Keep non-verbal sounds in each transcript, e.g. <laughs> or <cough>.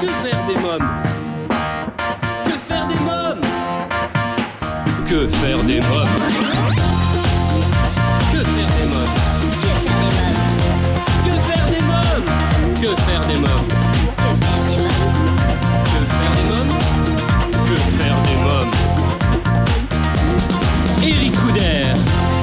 Que faire des mômes Que faire des mômes Que faire des mômes Que faire des mômes Que faire des mômes Que faire des mômes Que faire des mômes Que faire des mômes Eric Couder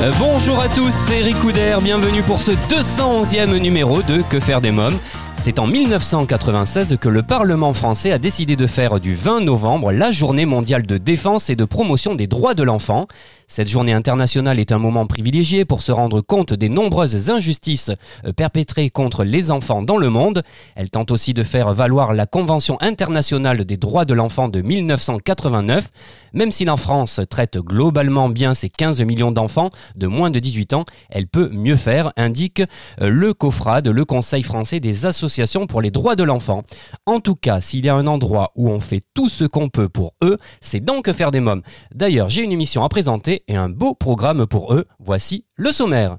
Euh, Bonjour à tous, c'est Eric Couder, bienvenue pour ce 211e numéro de Que faire des mômes. C'est en 1996 que le Parlement français a décidé de faire du 20 novembre la journée mondiale de défense et de promotion des droits de l'enfant. Cette journée internationale est un moment privilégié pour se rendre compte des nombreuses injustices euh, perpétrées contre les enfants dans le monde. Elle tente aussi de faire valoir la Convention internationale des droits de l'enfant de 1989. Même si la France traite globalement bien ses 15 millions d'enfants de moins de 18 ans, elle peut mieux faire, indique euh, le COFRAD, le Conseil français des associations pour les droits de l'enfant. En tout cas, s'il y a un endroit où on fait tout ce qu'on peut pour eux, c'est donc faire des mômes. D'ailleurs, j'ai une émission à présenter et un beau programme pour eux. Voici le sommaire.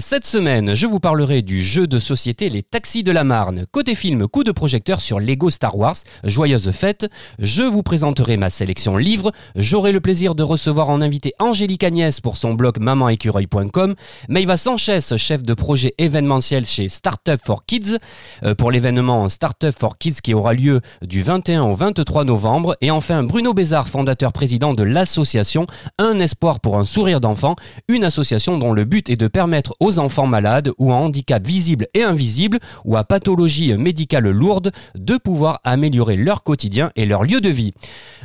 Cette semaine, je vous parlerai du jeu de société Les Taxis de la Marne. Côté film, coup de projecteur sur Lego Star Wars, joyeuse fête. Je vous présenterai ma sélection livres. J'aurai le plaisir de recevoir en invité Angélique Agnès pour son blog mamanécureuil.com. Maïva Sanchez, chef de projet événementiel chez Startup for Kids, euh, pour l'événement Startup for Kids qui aura lieu du 21 au 23 novembre. Et enfin, Bruno Bézard, fondateur président de l'association Un espoir pour un sourire d'enfant, une association dont le but est de permettre aux enfants malades ou à handicap visible et invisible ou à pathologie médicale lourde de pouvoir améliorer leur quotidien et leur lieu de vie.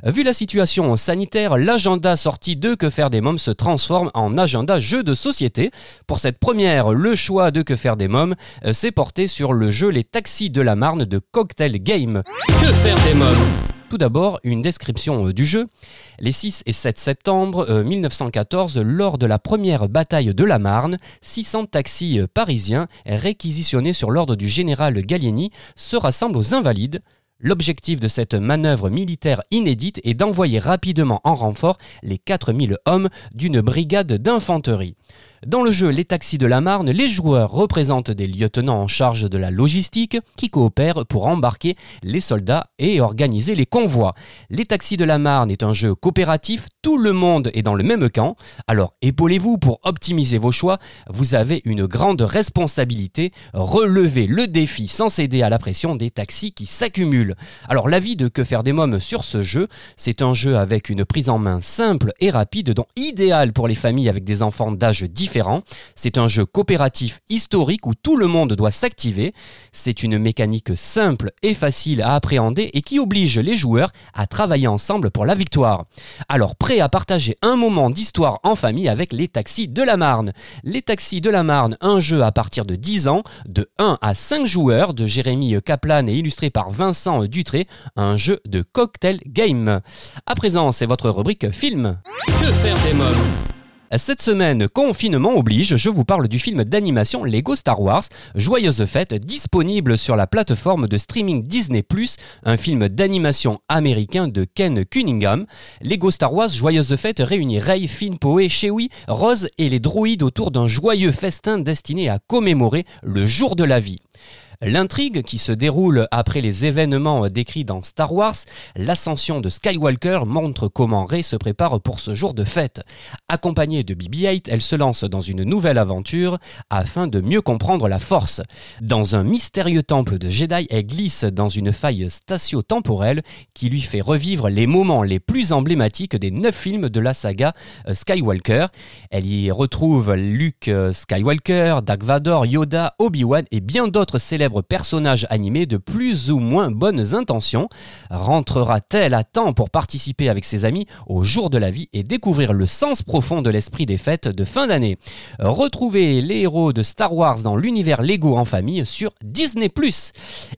Vu la situation sanitaire, l'agenda sorti de Que faire des mômes se transforme en agenda jeu de société. Pour cette première, le choix de Que faire des mômes euh, s'est porté sur le jeu Les Taxis de la Marne de Cocktail Game. Que faire des mômes? Tout d'abord, une description euh, du jeu. Les 6 et 7 septembre euh, 1914, lors de la première bataille de la Marne, 600 taxis euh, parisiens réquisitionnés sur l'ordre du général Gallieni se rassemblent aux Invalides. L'objectif de cette manœuvre militaire inédite est d'envoyer rapidement en renfort les 4000 hommes d'une brigade d'infanterie. Dans le jeu Les Taxis de la Marne, les joueurs représentent des lieutenants en charge de la logistique qui coopèrent pour embarquer les soldats et organiser les convois. Les Taxis de la Marne est un jeu coopératif, tout le monde est dans le même camp, alors épaulez-vous pour optimiser vos choix, vous avez une grande responsabilité, relevez le défi sans céder à la pression des taxis qui s'accumulent. Alors l'avis de Que faire des mômes sur ce jeu, c'est un jeu avec une prise en main simple et rapide, donc idéal pour les familles avec des enfants d'âge C'est un jeu coopératif historique où tout le monde doit s'activer. C'est une mécanique simple et facile à appréhender et qui oblige les joueurs à travailler ensemble pour la victoire. Alors prêt à partager un moment d'histoire en famille avec les taxis de la Marne. Les taxis de la Marne, un jeu à partir de 10 ans, de 1 à 5 joueurs, de Jérémy Kaplan et illustré par Vincent Dutré, un jeu de cocktail game. À présent, c'est votre rubrique film. Que faire Cette semaine, confinement oblige, je vous parle du film d'animation Lego Star Wars, Joyeuse Fête, disponible sur la plateforme de streaming Disney+, un film d'animation américain de Ken Cunningham. Lego Star Wars Joyeuse Fête réunit Rey, Finn, Poe, Chewie, Rose et les droïdes autour d'un joyeux festin destiné à commémorer le jour de la vie. L'intrigue qui se déroule après les événements décrits dans Star Wars, l'ascension de Skywalker montre comment Rey se prépare pour ce jour de fête. Accompagnée de BB-8, elle se lance dans une nouvelle aventure afin de mieux comprendre la force. Dans un mystérieux temple de Jedi, elle glisse dans une faille statio-temporelle qui lui fait revivre les moments les plus emblématiques des neuf films de la saga euh, Skywalker. Elle y retrouve Luke euh, Skywalker, Dark Vador, Yoda, Obi-Wan et bien d'autres célèbres personnage animé de plus ou moins bonnes intentions. Rentrera-t-elle à temps pour participer avec ses amis au jour de la vie et découvrir le sens profond de l'esprit des fêtes de fin d'année? Retrouvez les héros de Star Wars dans l'univers Lego en famille sur Disney+.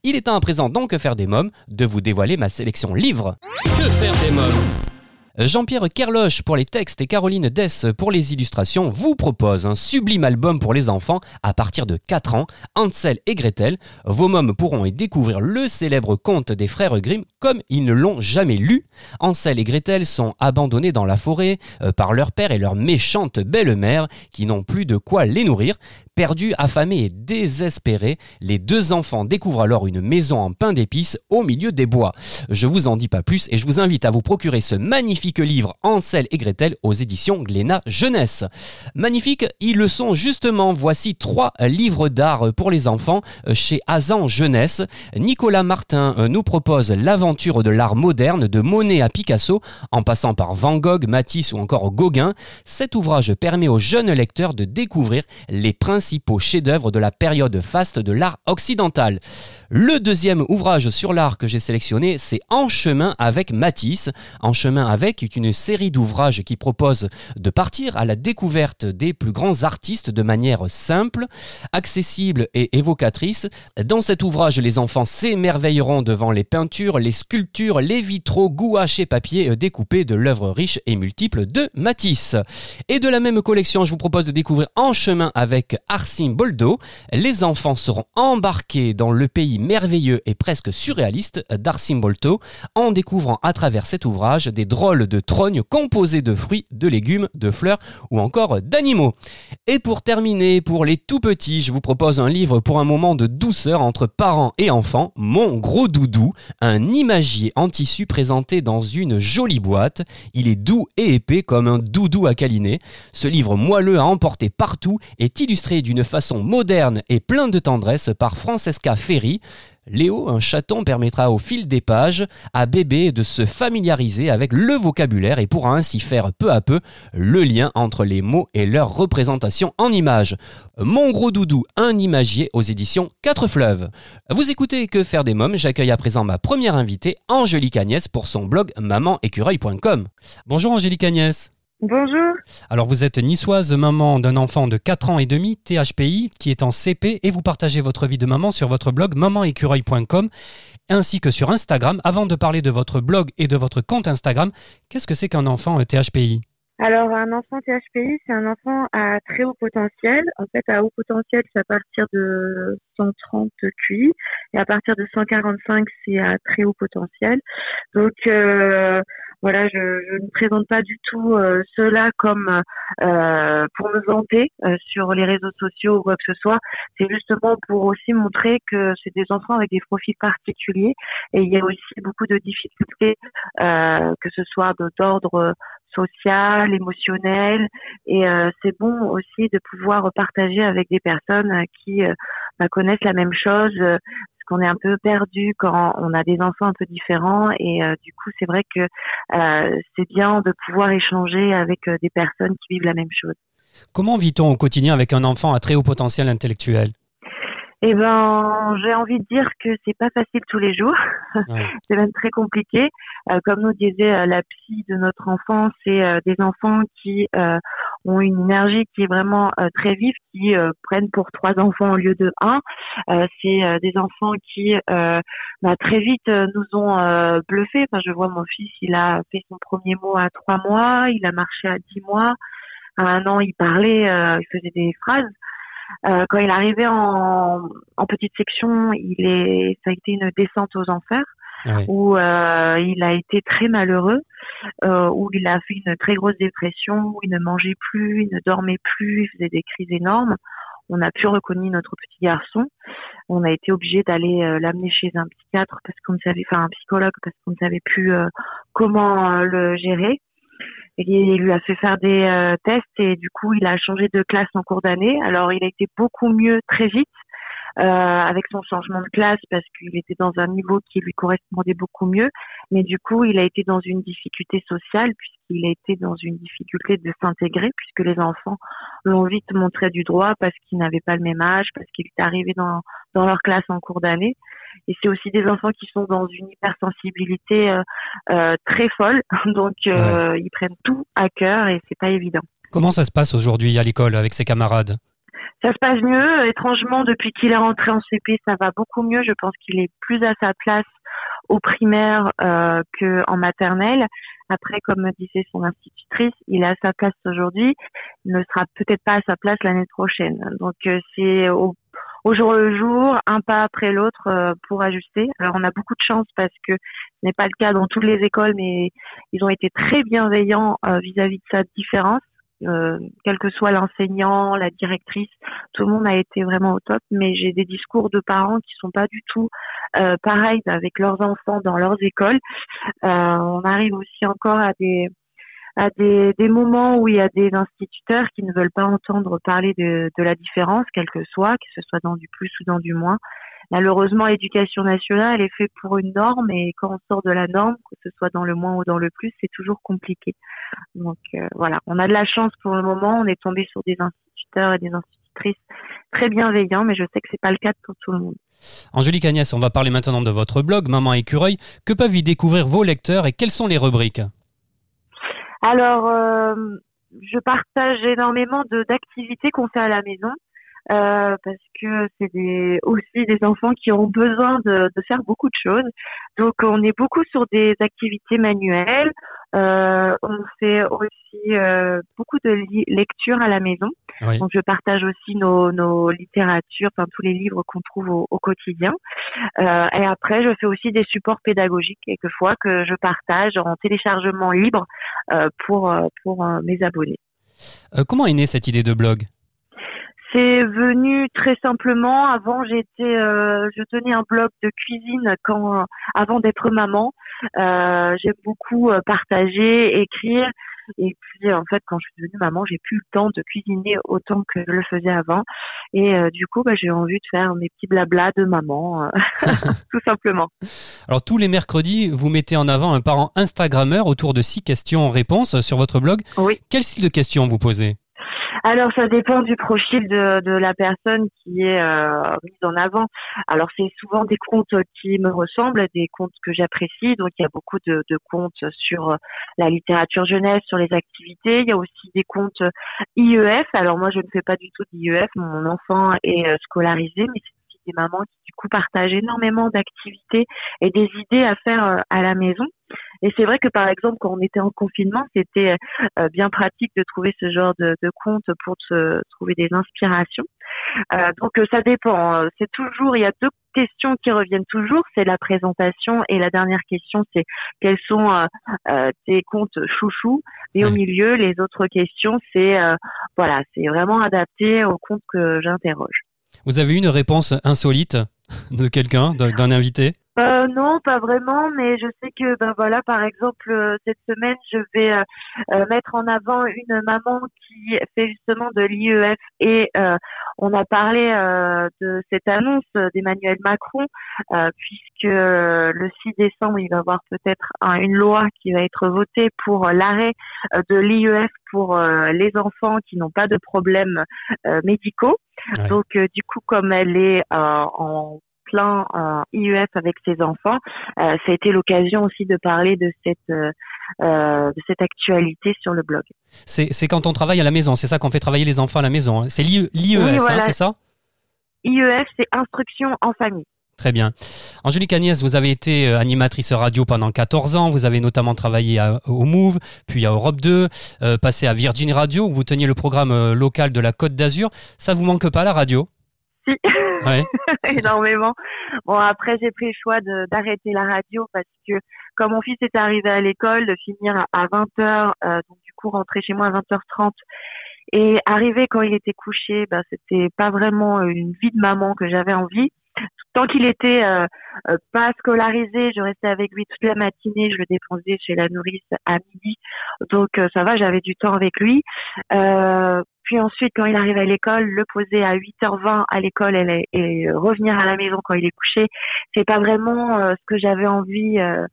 Il est temps à présent donc faire des mômes de vous dévoiler ma sélection livre. Que faire des mômes? Jean-Pierre Kerloche pour les textes et Caroline Dess pour les illustrations vous proposent un sublime album pour les enfants à partir de 4 ans, Hansel et Gretel. Vos mômes pourront y découvrir le célèbre conte des frères Grimm comme ils ne l'ont jamais lu. Hansel et Gretel sont abandonnés dans la forêt euh, par leur père et leur méchante belle-mère qui n'ont plus de quoi les nourrir. Perdus, affamés et désespérés, les deux enfants découvrent alors une maison en pain d'épices au milieu des bois. Je vous en dis pas plus et je vous invite à vous procurer ce magnifique livre Ansel et Gretel aux éditions Glénat Jeunesse. Magnifique, ils le sont justement. Voici trois livres d'art pour les enfants chez Azan Jeunesse. Nicolas Martin nous propose l'aventure de l'art moderne de Monet à Picasso en passant par Van Gogh, Matisse ou encore Gauguin. Cet ouvrage permet aux jeunes lecteurs de découvrir les principaux chefs-d'œuvre de la période faste de l'art occidental. Le deuxième ouvrage sur l'art que j'ai sélectionné, c'est En chemin avec Matisse. En chemin avec est une série d'ouvrages qui propose de partir à la découverte des plus grands artistes de manière simple, accessible et évocatrice. Dans cet ouvrage, les enfants s'émerveilleront devant les peintures, les sculptures, les vitraux, gouaches et papiers découpés de l'œuvre riche et multiple de Matisse. Et de la même collection, je vous propose de découvrir En chemin avec Arsim Boldo. Les enfants seront embarqués dans le pays merveilleux et presque surréaliste d'Arcimbolto en découvrant à travers cet ouvrage des drôles de trognes composés de fruits, de légumes, de fleurs ou encore d'animaux. Et pour terminer, pour les tout petits, je vous propose un livre pour un moment de douceur entre parents et enfants, Mon gros doudou, un imagier en tissu présenté dans une jolie boîte. Il est doux et épais comme un doudou à câliner. Ce livre moelleux à emporter partout est illustré d'une façon moderne et plein de tendresse par Francesca Ferri, Léo, un chaton, permettra au fil des pages à bébé de se familiariser avec le vocabulaire et pourra ainsi faire peu à peu le lien entre les mots et leur représentation en images. Mon gros doudou, un imagier aux éditions 4 fleuves. Vous écoutez Que faire des mômes, j'accueille à présent ma première invitée, Angélique Agnès, pour son blog mamanécureuil.com. Bonjour Angélique Agnès. Bonjour. Alors vous êtes niçoise, maman d'un enfant de 4 ans et demi, THPI, qui est en CP, et vous partagez votre vie de maman sur votre blog mamanécureuil.com ainsi que sur Instagram. Avant de parler de votre blog et de votre compte Instagram, qu'est-ce que c'est qu'un enfant THPI alors, un enfant THPI, c'est un enfant à très haut potentiel. En fait, à haut potentiel, c'est à partir de 130 QI. Et à partir de 145, c'est à très haut potentiel. Donc, euh, voilà, je, ne présente pas du tout euh, cela comme euh, pour me vanter euh, sur les réseaux sociaux ou quoi que ce soit. C'est justement pour aussi montrer que c'est des enfants avec des profils particuliers et il y a aussi beaucoup de difficultés, que ce soit d'ordre social, émotionnel. Et c'est bon aussi de pouvoir partager avec des personnes qui bah, connaissent la même chose, qu'on est un peu perdu quand on a des enfants un peu différents et euh, du coup c'est vrai que euh, c'est bien de pouvoir échanger avec euh, des personnes qui vivent la même chose. Comment vit-on au quotidien avec un enfant à très haut potentiel intellectuel? Eh ben, j'ai envie de dire que c'est pas facile tous les jours. <laughs> c'est même très compliqué. Euh, comme nous disait euh, la psy de notre enfant, c'est euh, des enfants qui ont une énergie qui est vraiment très vive, qui prennent pour trois enfants au lieu de un. c'est des enfants qui bah, très vite nous ont bluffé. Enfin, je vois mon fils, il a fait son premier mot à trois mois, il a marché à dix mois. À un an, il parlait, il faisait des phrases. Euh, quand il est arrivé en, en, petite section, il est, ça a été une descente aux enfers. où euh, il a été très malheureux, euh, où il a fait une très grosse dépression, où il ne mangeait plus, il ne dormait plus, il faisait des crises énormes. On a pu reconnaître notre petit garçon. On a été obligé d'aller euh, l'amener chez un psychiatre parce qu'on ne savait, enfin un psychologue parce qu'on ne savait plus euh, comment le gérer il lui a fait faire des euh, tests et du coup il a changé de classe en cours d'année. Alors il a été beaucoup mieux très vite avec son changement de classe parce qu'il était dans un niveau qui lui correspondait beaucoup mieux. Mais du coup il a été dans une difficulté sociale puisqu'il a été dans une difficulté de s'intégrer puisque les enfants l'ont vite montré du droit parce qu'ils n'avaient pas le même âge, parce qu'il était arrivé dans, dans leur classe en cours d'année. Et c'est aussi des enfants qui sont dans une hypersensibilité euh, euh, très folle, <laughs> donc euh, ils prennent tout à cœur et c'est pas évident. Comment ça se passe aujourd'hui à l'école avec ses camarades? Ça se passe mieux. Étrangement, depuis qu'il est rentré en CP, ça va beaucoup mieux. Je pense qu'il est plus à sa place au primaire euh, qu'en maternelle. Après, comme me disait son institutrice, il est à sa place aujourd'hui, il ne sera peut-être pas à sa place l'année prochaine. Donc euh, c'est au, jour le jour, un pas après l'autre euh, pour ajuster. Alors on a beaucoup de chance parce que ce n'est pas le cas dans toutes les écoles, mais ils ont été très bienveillants euh, vis-à-vis de sa différence. Euh, quel que soit l'enseignant, la directrice, tout le monde a été vraiment au top. Mais j'ai des discours de parents qui sont pas du tout euh, pareils avec leurs enfants dans leurs écoles. Euh, on arrive aussi encore à des à des, des, moments où il y a des instituteurs qui ne veulent pas entendre parler de, de la différence, quelle que soit, que ce soit dans du plus ou dans du moins malheureusement, l'éducation nationale est faite pour une norme et quand on sort de la norme, que ce soit dans le moins ou dans le plus, c'est toujours compliqué. Donc euh, voilà, on a de la chance pour le moment. On est tombé sur des instituteurs et des institutrices très bienveillants, mais je sais que c'est pas le cas pour tout le monde. Angélique Agnès, on va parler maintenant de votre blog Maman Écureuil. Que peuvent y découvrir vos lecteurs et quelles sont les rubriques? Alors, euh, je partage énormément d'activités qu'on fait à la maison. Euh, parce que c'est des, aussi des enfants qui ont besoin de, de, faire beaucoup de choses. Donc on est beaucoup sur des activités manuelles. Euh, on fait aussi euh, beaucoup de lectures à la maison. Donc je partage aussi nos, nos littératures, enfin tous les livres qu'on trouve au, au quotidien. Euh, et après je fais aussi des supports pédagogiques quelquefois que je partage en téléchargement libre euh, pour pour mes abonnés. comment est née cette idée de blog? C'est venu très simplement. Avant, j'étais, euh, je tenais un blog de cuisine quand, avant d'être maman. Euh, J'aime beaucoup euh, partager, écrire. Et puis, en fait, quand je suis devenue maman, j'ai plus le temps de cuisiner autant que je le faisais avant. Et euh, du coup, bah, j'ai envie de faire mes petits blablas de maman, <laughs> <laughs> tout simplement. Alors, tous les mercredis, vous mettez en avant un parent Instagrammeur autour de six questions-réponses sur votre blog. Oui. Quel style de questions vous posez? Alors ça dépend du profil de, de la personne qui est euh, mise en avant. Alors c'est souvent des comptes qui me ressemblent, des comptes que j'apprécie. Donc il y a beaucoup de, de, comptes sur la littérature jeunesse, sur les activités. Il y a aussi des comptes IEF. Alors moi je ne fais pas du tout d'IEF. Mon enfant est euh, scolarisé, mais c'est des mamans qui du coup partagent énormément d'activités et des idées à faire euh, à la maison. Et c'est vrai que par exemple, quand on était en confinement, c'était euh, bien pratique de trouver ce genre de, de compte pour se trouver des inspirations. Euh, donc euh, ça dépend. C'est toujours, il y a deux questions qui reviennent toujours, c'est la présentation et la dernière question, c'est quels sont euh, tes comptes chouchous. Et au milieu, les autres questions, c'est voilà, c'est vraiment adapté au compte que j'interroge. Vous avez une réponse insolite de quelqu'un, d'un invité? Euh, non, pas vraiment, mais je sais que ben voilà, par exemple, euh, cette semaine, je vais euh, euh, mettre en avant une maman qui fait justement de l'IEF et on a parlé de cette annonce d'Emmanuel Macron, puisque le 6 décembre, il va y avoir peut-être une loi qui va être votée pour l'arrêt de l'IEF pour les enfants qui n'ont pas de problèmes médicaux. Donc, du coup, comme elle est en plein euh, IEF avec ses enfants. Euh, ça a été l'occasion aussi de parler de cette euh, de cette actualité sur le blog. C'est quand on travaille à la maison, c'est ça qu'on fait travailler les enfants à la maison. Hein. C'est l'IEF, hein, c'est ça? IEF, c'est instruction en famille. Très bien. Angélique Agnès, vous avez été animatrice radio pendant 14 ans. Vous avez notamment travaillé au Move, puis à Europe 2, passé à Virgin Radio, où vous teniez le programme local de la Côte d'Azur. Ça vous manque pas la radio? Si. <laughs> énormément. Bon, après, j'ai pris le choix d'arrêter la radio parce que comme mon fils était arrivé à l'école, de finir à 20h, euh, donc du coup rentrer chez moi à 20h30 et arriver quand il était couché, bah, c'était pas vraiment une vie de maman que j'avais envie. Tant qu'il était euh, euh, pas scolarisé, je restais avec lui toute la matinée, je le déposais chez la nourrice à midi, donc ça va, j'avais du temps avec lui. Puis ensuite, quand il arrive à l'école, le poser à 8h20 à l'école et, et, revenir à la maison quand il est couché, c'est pas vraiment euh, ce que j'avais envie euh,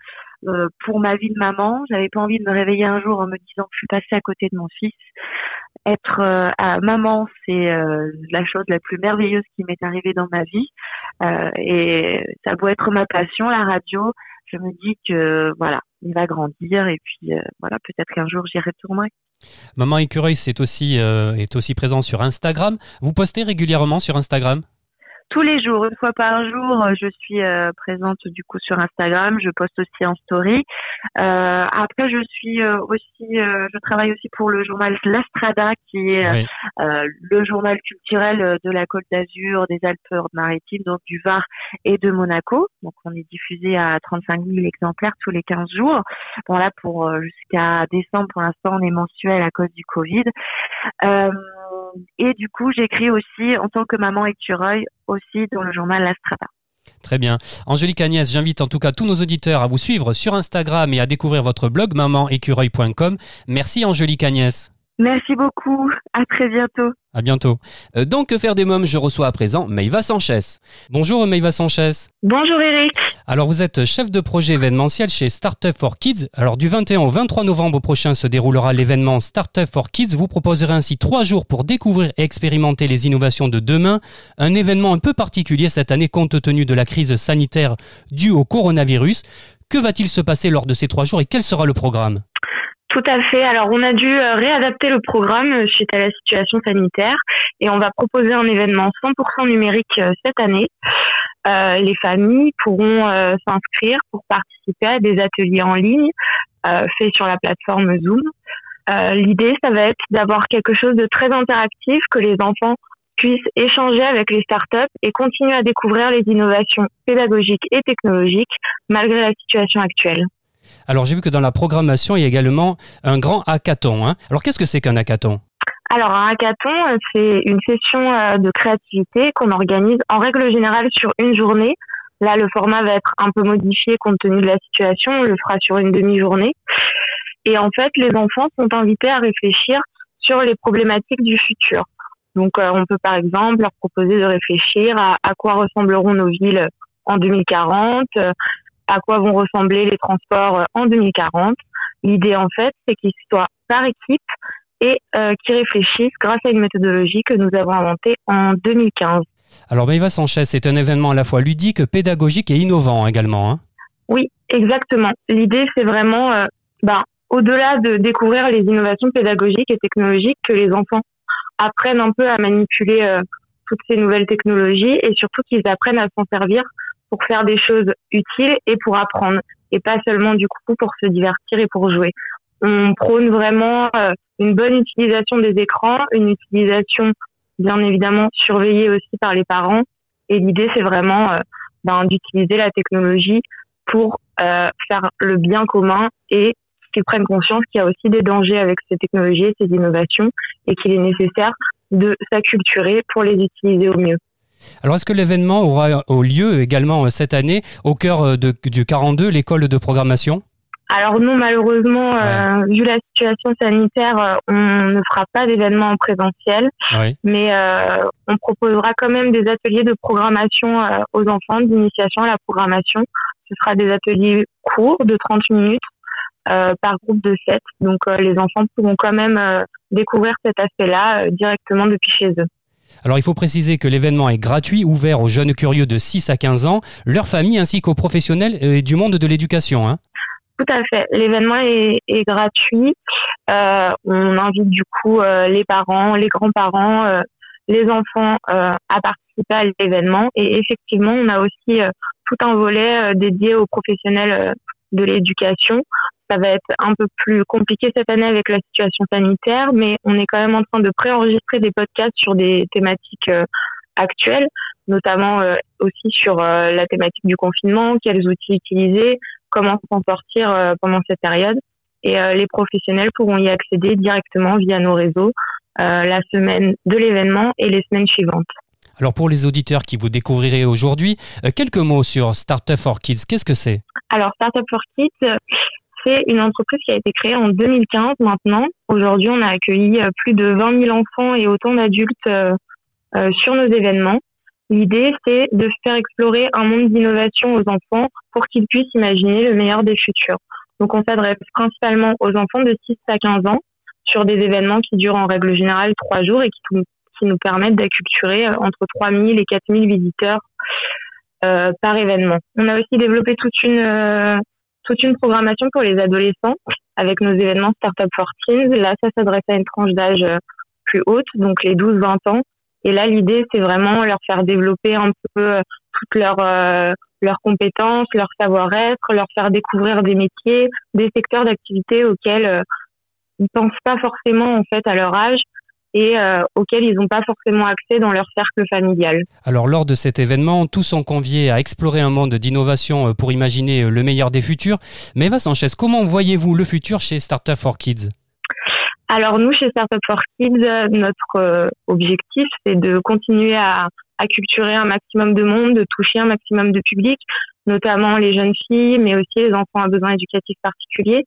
euh, pour ma vie de maman. J'avais pas envie de me réveiller un jour en me disant que je suis passée à côté de mon fils. Être à maman, c'est la chose la plus merveilleuse qui m'est arrivée dans ma vie. et ça doit être ma passion, la radio. Je me dis que voilà, il va grandir et puis voilà, peut-être qu'un jour j'y retournerai. Maman Écureuil euh, est aussi présent sur Instagram. Vous postez régulièrement sur Instagram? Tous les jours, une fois par jour, je suis présente du coup sur Instagram. Je poste aussi en story. après, je suis aussi, je travaille aussi pour le journal L'Astrada, qui est le journal culturel de la Côte d'Azur, des Alpes-Maritimes, donc du Var et de Monaco. Donc, on est diffusé à 35 000 exemplaires tous les 15 jours. Bon là, pour jusqu'à décembre, pour l'instant, on est mensuel à cause du Covid. Et du coup, j'écris aussi en tant que maman écureuil aussi dans le journal La Très bien. Angélique Agnès, j'invite en tout cas tous nos auditeurs à vous suivre sur Instagram et à découvrir votre blog mamanécureuil.com. Merci Angélique Agnès. Merci beaucoup. À très bientôt. À bientôt. Euh, donc, que faire des mômes Je reçois à présent Maïva Sanchez. Bonjour Maïva Sanchez. Bonjour Eric. Alors, vous êtes chef de projet événementiel chez Startup for Kids. Alors, du 21 au 23 novembre prochain se déroulera l'événement Startup for Kids. Vous proposerez ainsi trois jours pour découvrir et expérimenter les innovations de demain. Un événement un peu particulier cette année compte tenu de la crise sanitaire due au coronavirus. Que va-t-il se passer lors de ces trois jours et quel sera le programme? Tout à fait. Alors, on a dû euh, réadapter le programme euh, suite à la situation sanitaire et on va proposer un événement 100% numérique euh, cette année. les familles pourront s'inscrire pour participer à des ateliers en ligne faits sur la plateforme Zoom. L'idée, ça va être d'avoir quelque chose de très interactif, que les enfants puissent échanger avec les startups et continuer à découvrir les innovations pédagogiques et technologiques malgré la situation actuelle. Alors j'ai vu que dans la programmation, il y a également un grand hackathon. Hein. Alors qu'est-ce que c'est qu'un hackathon? Alors un hackathon, euh, c'est une session euh, de créativité qu'on organise en règle générale sur une journée. Là, le format va être un peu modifié compte tenu de la situation. On le fera sur une demi-journée. Et en fait, les enfants sont invités à réfléchir sur les problématiques du futur. Donc, euh, on peut par exemple leur proposer de réfléchir à, à quoi ressembleront nos villes en 2040, à quoi vont ressembler les transports euh, en 2040. L'idée, en fait, c'est qu'ils soient par équipe et euh, qui réfléchissent grâce à une méthodologie que nous avons inventée en 2015. Alors, Maïva Sanchez, c'est un événement à la fois ludique, pédagogique et innovant également. Hein oui, exactement. L'idée, c'est vraiment, euh, ben, au-delà de découvrir les innovations pédagogiques et technologiques, que les enfants apprennent un peu à manipuler toutes ces nouvelles technologies et surtout qu'ils apprennent à s'en servir pour faire des choses utiles et pour apprendre, et pas seulement du coup pour se divertir et pour jouer. On prône vraiment euh, une bonne utilisation des écrans, une utilisation bien évidemment surveillée aussi par les parents, et l'idée c'est vraiment euh, ben, d'utiliser la technologie pour euh, faire le bien commun et qu'ils prennent conscience qu'il y a aussi des dangers avec ces technologies et ces innovations et qu'il est nécessaire de s'acculturer pour les utiliser au mieux. Alors, est-ce que l'événement aura lieu également euh, cette année au cœur euh, du 42, l'école de programmation? Alors non, malheureusement, euh, vu la situation sanitaire, on ne fera pas d'événement en présentiel, mais on proposera quand même des ateliers de programmation aux enfants, d'initiation à la programmation. Ce sera des ateliers courts de 30 minutes par groupe de 7. Donc les enfants pourront quand même découvrir cet aspect-là directement depuis chez eux. Alors il faut préciser que l'événement est gratuit, ouvert aux jeunes curieux de 6 à 15 ans, leurs familles ainsi qu'aux professionnels euh, du monde de l'éducation. Hein. Tout à fait. L'événement est, gratuit. Euh, on invite du coup euh, les parents, les grands-parents, les enfants à participer à l'événement. Et effectivement, on a aussi tout un volet dédié aux professionnels de l'éducation ça va être un peu plus compliqué cette année avec la situation sanitaire, mais on est quand même en train de préenregistrer des podcasts sur des thématiques euh, actuelles, notamment euh, aussi sur euh, la thématique du confinement, quels outils utiliser, comment s'en sortir pendant cette période. Et les professionnels pourront y accéder directement via nos réseaux la semaine de l'événement et les semaines suivantes. Alors pour les auditeurs qui vous découvrirez aujourd'hui, quelques mots sur Startup for Kids. Qu'est-ce que c'est? Alors Startup for Kids, c'est une entreprise qui a été créée en 2015 maintenant. Aujourd'hui, on a accueilli euh, plus de 20 000 enfants et autant d'adultes euh, euh, sur nos événements. L'idée, c'est de faire explorer un monde d'innovation aux enfants pour qu'ils puissent imaginer le meilleur des futurs. Donc, on s'adresse principalement aux enfants de 6 à 15 ans sur des événements qui durent en règle générale trois jours et qui nous permettent d'acculturer entre 3 000 et 4 000 visiteurs par événement. On a aussi développé toute une toute une programmation pour les adolescents avec nos événements Startup for Teens. Là, ça s'adresse à une tranche d'âge euh, plus haute, donc les 12-20 ans. Et là, l'idée, c'est vraiment leur faire développer un peu toutes leurs leurs compétences, leur savoir-être, leur faire découvrir des métiers, des secteurs d'activité auxquels ils pensent pas forcément en fait à leur âge et euh, auxquels ils n'ont pas forcément accès dans leur cercle familial. Alors lors de cet événement, tous sont conviés à explorer un monde d'innovation euh, pour imaginer euh, le meilleur des futurs. Mais Eva Sanchez, comment voyez-vous le futur chez Startup for Kids? Alors nous, chez Startup for Kids, notre objectif, c'est de continuer à, à culturer un maximum de monde, de toucher un maximum de public, notamment les jeunes filles, mais aussi les enfants à besoins éducatifs particuliers.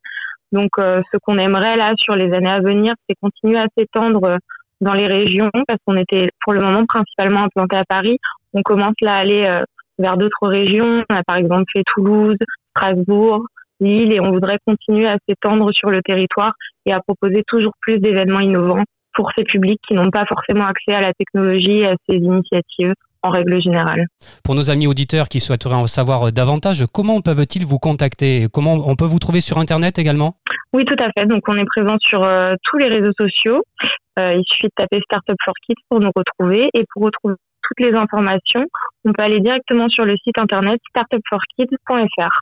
Donc, ce qu'on aimerait là sur les années à venir, c'est continuer à s'étendre dans les régions parce qu'on était pour le moment principalement implanté à Paris. On commence là à aller euh, vers d'autres régions. On a par exemple fait Toulouse, Strasbourg, Lille et on voudrait continuer à s'étendre sur le territoire et à proposer toujours plus d'événements innovants pour ces publics qui n'ont pas forcément accès à la technologie et à ces initiatives en règle générale. Pour nos amis auditeurs qui souhaiteraient en savoir davantage, comment peuvent-ils vous contacter? Comment on peut vous trouver sur Internet également? Oui, tout à fait. Donc, on est présent sur euh, tous les réseaux sociaux. Euh, il suffit de taper Startup for Kids pour nous retrouver. Et pour retrouver toutes les informations, on peut aller directement sur le site internet startupforkids.fr.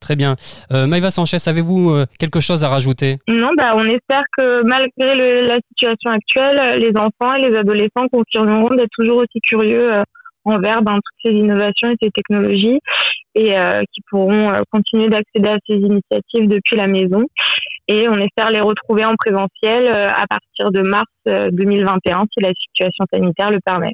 Très bien. Euh, Maïva Sanchez, avez-vous euh, quelque chose à rajouter? Non, bah, on espère que malgré la situation actuelle, les enfants et les adolescents continueront d'être toujours aussi curieux euh, envers ben, toutes ces innovations et ces technologies et euh, qui pourront continuer d'accéder à ces initiatives depuis la maison et on espère les retrouver en présentiel euh, à partir de mars 2021 euh, si la situation sanitaire le permet.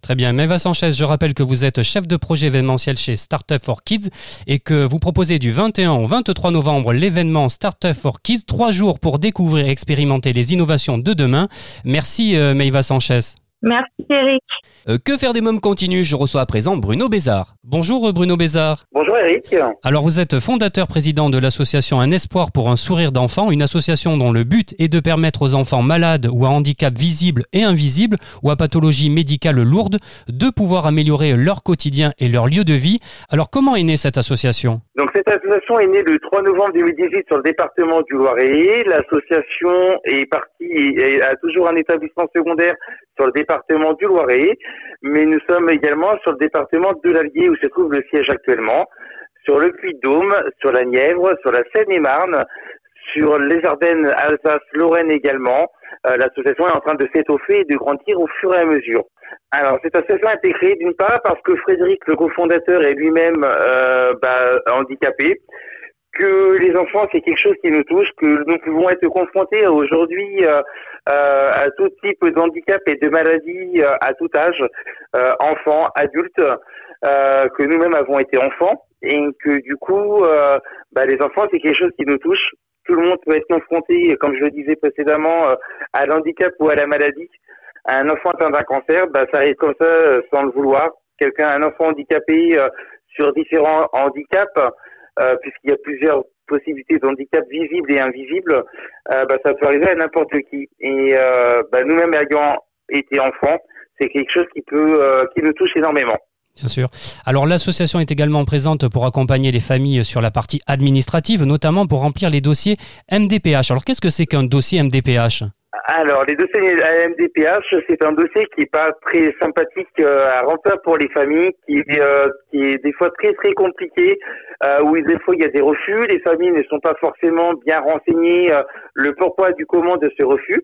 Très bien. Meva Sanchez, je rappelle que vous êtes chef de projet événementiel chez Startup for Kids et que vous proposez du 21 au 23 novembre l'événement Startup for Kids, trois jours pour découvrir et expérimenter les innovations de demain. Merci euh, Meva Sanchez. Merci Eric. Euh, que faire des mômes continue Je reçois à présent Bruno Bézard. Bonjour euh, Bruno Bézard. Bonjour Eric. Alors vous êtes fondateur président de l'association Un espoir pour un sourire d'enfant, une association dont le but est de permettre aux enfants malades ou à handicap visible et invisible ou à pathologie médicale lourde de pouvoir améliorer leur quotidien et leur lieu de vie. Alors comment est née cette association? Donc cette association est née le 3 novembre 2018 sur le département du Loiret. L'association est partie et a toujours un établissement secondaire sur le département du Loiret, mais nous sommes également sur le département de l'Allier où se trouve le siège actuellement, sur le Puy-de-Dôme, sur la Nièvre, sur la Seine-et-Marne, sur les Ardennes, Alsace, Lorraine également. Euh, l'association est en train de s'étoffer et de grandir au fur et à mesure. Alors, cette association a été créée d'une part parce que Frédéric, le cofondateur, est lui-même euh, bah, handicapé, que les enfants, c'est quelque chose qui nous touche, que nous pouvons être confrontés aujourd'hui euh, euh, à tout type d'handicap et de maladies euh, à tout âge, euh, enfants, adultes, que nous-mêmes avons été enfants et que du coup, bah, les enfants, c'est quelque chose qui nous touche. Tout le monde peut être confronté, comme je le disais précédemment, à l'handicap ou à la maladie. Un enfant atteint d'un cancer, bah, ça arrive comme ça sans le vouloir. Quelqu'un, un enfant handicapé sur différents handicaps, puisqu'il y a plusieurs possibilités d'handicap visibles et invisibles, euh, bah, ça peut arriver à n'importe qui. Et euh, bah, nous-mêmes ayant été enfants, c'est quelque chose qui peut, euh, qui nous touche énormément. Bien sûr. Alors l'association est également présente pour accompagner les familles sur la partie administrative, notamment pour remplir les dossiers MDPH. Alors qu'est-ce que c'est qu'un dossier MDPH alors, les dossiers à MDPH, c'est un dossier qui est pas très sympathique euh, à remplir pour les familles, qui, euh, qui est des fois très très compliqué, euh, où des fois il y a des refus, les familles ne sont pas forcément bien renseignées le pourquoi du comment de ce refus.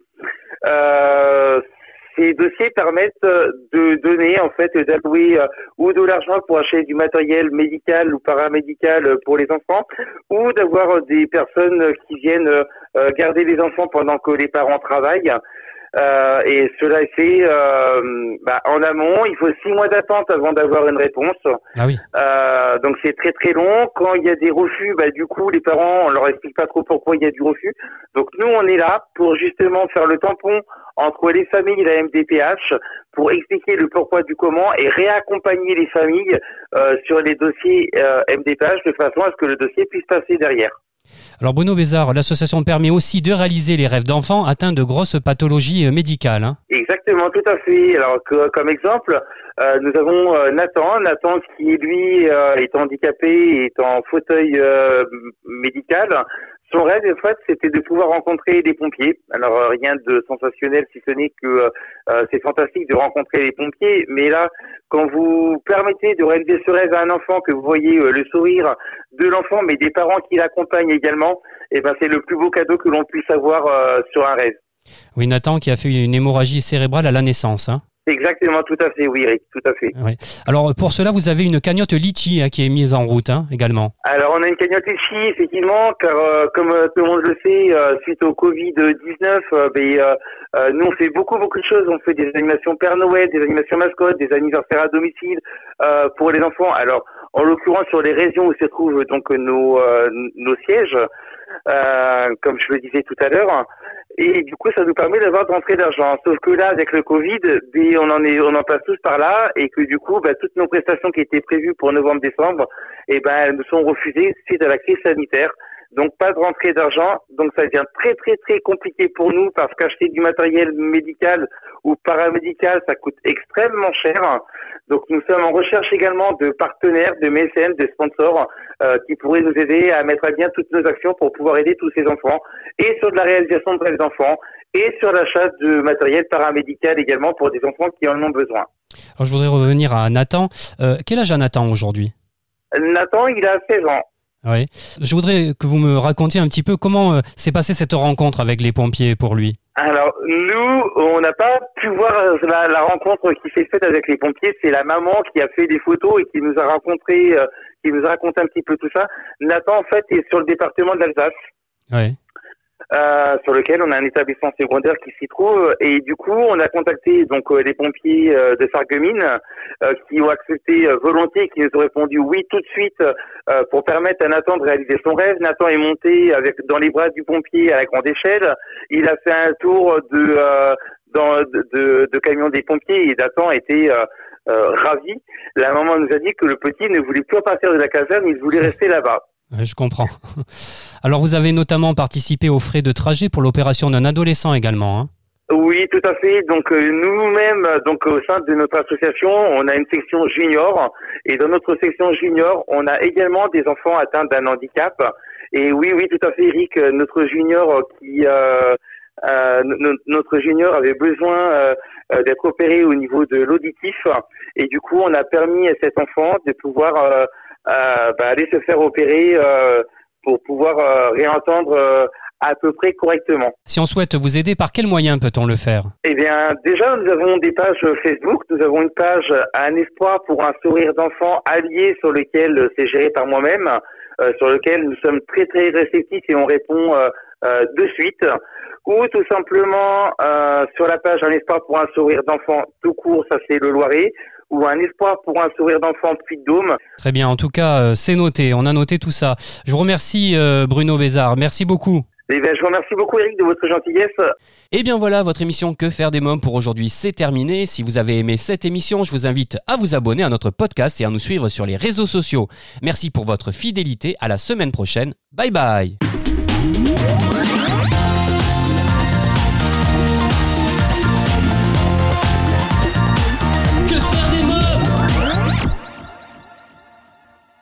Ces dossiers permettent euh, de donner, en fait, d'allouer euh, ou de l'argent pour acheter du matériel médical ou paramédical pour les enfants, ou d'avoir des personnes qui viennent euh, garder les enfants pendant que les parents travaillent. Euh, et cela est fait euh, bah, en amont. Il faut six mois d'attente avant d'avoir une réponse. Ah oui. Euh, donc c'est très très long. Quand il y a des refus, bah, du coup les parents on leur explique pas trop pourquoi il y a du refus. Donc nous on est là pour justement faire le tampon entre les familles et la MDPH pour expliquer le pourquoi du comment et réaccompagner les familles euh, sur les dossiers euh, MDPH de façon à ce que le dossier puisse passer derrière. Alors Bruno Bézard, l'association permet aussi de réaliser les rêves d'enfants atteints de grosses pathologies euh, médicales. Hein. Exactement, tout à fait. Alors comme exemple, euh, nous avons euh, Nathan, Nathan qui lui est handicapé, est en fauteuil médical. Son rêve, en fait, c'était de pouvoir rencontrer des pompiers. Alors, euh, rien de sensationnel, si ce n'est que euh, euh, c'est fantastique de rencontrer les pompiers. Mais là, quand vous permettez de réaliser ce rêve à un enfant, que vous voyez le sourire de l'enfant, mais des parents qui l'accompagnent également, eh ben, c'est le plus beau cadeau que l'on puisse avoir sur un rêve. Oui, Nathan qui a fait une hémorragie cérébrale à la naissance. Hein. Exactement, tout à fait, oui, Eric, tout à fait. Alors pour cela, vous avez une cagnotte litchi hein, qui est mise en route hein, également. Alors on a une cagnotte litchi, effectivement, car euh, comme euh, tout le monde le sait, euh, suite au Covid-19, ben, nous on fait beaucoup beaucoup de choses. On fait des animations Père Noël, des animations mascottes, des anniversaires à domicile pour les enfants. Alors en l'occurrence sur les régions où se trouvent donc nos nos sièges, comme je le disais tout à l'heure. Et du coup, ça nous permet d'avoir de rentrer d'argent. Sauf que là, avec le Covid, on en est, on en passe tous par là, et que du coup, bah, toutes nos prestations qui étaient prévues pour novembre-décembre, eh ben, elles nous sont refusées suite à la crise sanitaire. Donc pas de rentrée d'argent, donc ça devient très très très compliqué pour nous parce qu'acheter du matériel médical ou paramédical, ça coûte extrêmement cher. Donc nous sommes en recherche également de partenaires, de mécènes, de sponsors euh, qui pourraient nous aider à mettre à bien toutes nos actions pour pouvoir aider tous ces enfants et sur de la réalisation de rêves d'enfants et sur l'achat de matériel paramédical également pour des enfants qui en ont besoin. Alors je voudrais revenir à Nathan. Euh, quel âge a Nathan aujourd'hui? Nathan, il a 16 ans. Oui. Je voudrais que vous me racontiez un petit peu comment euh, s'est passée cette rencontre avec les pompiers pour lui. Alors, nous, on n'a pas pu voir euh, la, rencontre qui s'est faite avec les pompiers. C'est la maman qui a fait des photos et qui nous a rencontré, euh, qui nous a raconté un petit peu tout ça. Nathan, en fait, est sur le département de l'Alsace. Oui. Euh, sur lequel on a un établissement secondaire qui s'y trouve et du coup on a contacté donc euh, les pompiers euh, de Sarreguemines qui ont accepté volontiers qui nous ont répondu oui tout de suite pour permettre à Nathan de réaliser son rêve. Nathan est monté avec dans les bras du pompier à la grande échelle. Il a fait un tour de dans de, de, camion des pompiers et Nathan était ravi. La maman nous a dit que le petit ne voulait plus partir de la caserne, il voulait rester là-bas. Je comprends. <laughs> Alors vous avez notamment participé aux frais de trajet pour l'opération d'un adolescent également. Hein oui, tout à fait. Donc euh, nous-mêmes, donc au sein de notre association, on a une section junior et dans notre section junior, on a également des enfants atteints d'un handicap. Et oui, oui, tout à fait, Eric, notre junior qui euh, euh notre junior avait besoin euh, d'être opéré au niveau de l'auditif et du coup, on a permis à cet enfant de pouvoir euh, bah, aller se faire opérer euh, pour pouvoir euh, réentendre à peu près correctement. Si on souhaite vous aider, par quel moyen peut-on le faire? Eh bien, déjà, nous avons des pages Facebook. Nous avons une page Un espoir pour un sourire d'enfant allié sur lequel c'est géré par moi-même, sur lequel nous sommes très très réceptifs et on répond de suite. Ou tout simplement sur la page Un espoir pour un sourire d'enfant tout court, ça c'est le Loiret ou un espoir pour un sourire d'enfant Puy de Dôme. Très bien, en tout cas, euh, c'est noté, on a noté tout ça. Je vous remercie euh, Bruno Bézard, merci beaucoup. Eh bien, je vous remercie beaucoup Eric de votre gentillesse. Et eh bien voilà, votre émission Que faire des mômes pour aujourd'hui, c'est terminé. Si vous avez aimé cette émission, je vous invite à vous abonner à notre podcast et à nous suivre sur les réseaux sociaux. Merci pour votre fidélité, à la semaine prochaine. Bye bye